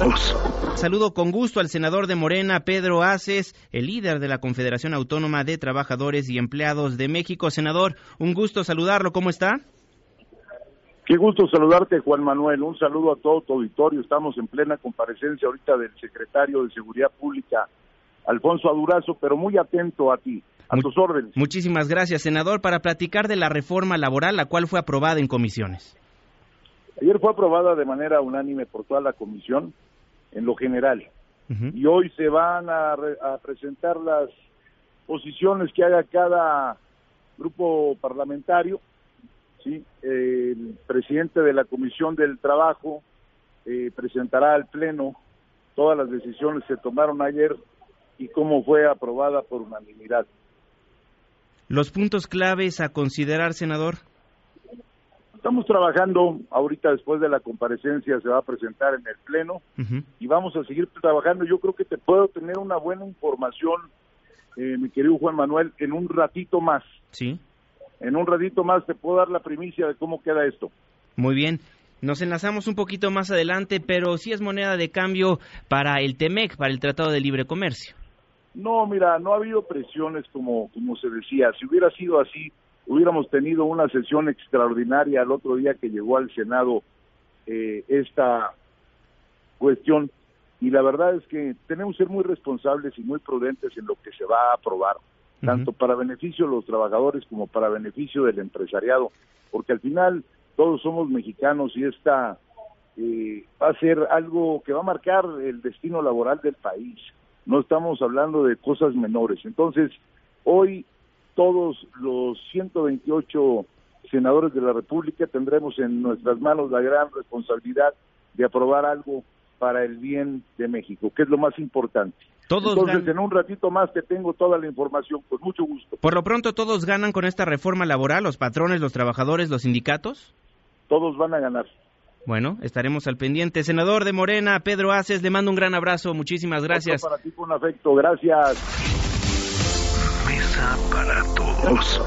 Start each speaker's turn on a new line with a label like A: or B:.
A: todos.
B: Saludo con gusto al senador de Morena, Pedro Aces, el líder de la Confederación Autónoma de Trabajadores y Empleados de México. Senador, un gusto saludarlo. ¿Cómo está?
C: Qué gusto saludarte, Juan Manuel. Un saludo a todo tu auditorio. Estamos en plena comparecencia ahorita del secretario de Seguridad Pública, Alfonso Adurazo, pero muy atento a ti, a tus órdenes.
B: Muchísimas gracias, senador, para platicar de la reforma laboral, la cual fue aprobada en comisiones.
C: Ayer fue aprobada de manera unánime por toda la comisión, en lo general. Y hoy se van a, a presentar las posiciones que haga cada grupo parlamentario. ¿sí? el presidente de la Comisión del Trabajo eh, presentará al Pleno todas las decisiones que se tomaron ayer y cómo fue aprobada por unanimidad.
B: Los puntos claves a considerar, senador.
C: Estamos trabajando, ahorita después de la comparecencia se va a presentar en el Pleno y vamos a seguir trabajando. Yo creo que te puedo tener una buena información, eh, mi querido Juan Manuel, en un ratito más.
B: Sí.
C: En un ratito más te puedo dar la primicia de cómo queda esto.
B: Muy bien. Nos enlazamos un poquito más adelante, pero sí es moneda de cambio para el TEMEC, para el Tratado de Libre Comercio.
C: No, mira, no ha habido presiones como, como se decía. Si hubiera sido así, hubiéramos tenido una sesión extraordinaria el otro día que llegó al Senado eh, esta cuestión y la verdad es que tenemos que ser muy responsables y muy prudentes en lo que se va a aprobar, tanto para beneficio de los trabajadores como para beneficio del empresariado, porque al final todos somos mexicanos y esta eh, va a ser algo que va a marcar el destino laboral del país. No estamos hablando de cosas menores. Entonces, hoy todos los 128 senadores de la República tendremos en nuestras manos la gran responsabilidad de aprobar algo para el bien de México, que es lo más importante.
B: Todos
C: Entonces, en un ratito más te tengo toda la información, con mucho gusto.
B: Por lo pronto, ¿todos ganan con esta reforma laboral? ¿Los patrones, los trabajadores, los sindicatos?
C: Todos van a ganar.
B: Bueno, estaremos al pendiente. Senador de Morena, Pedro Aces, le mando un gran abrazo. Muchísimas gracias.
C: Otro para ti con afecto. Gracias.
A: Para todos.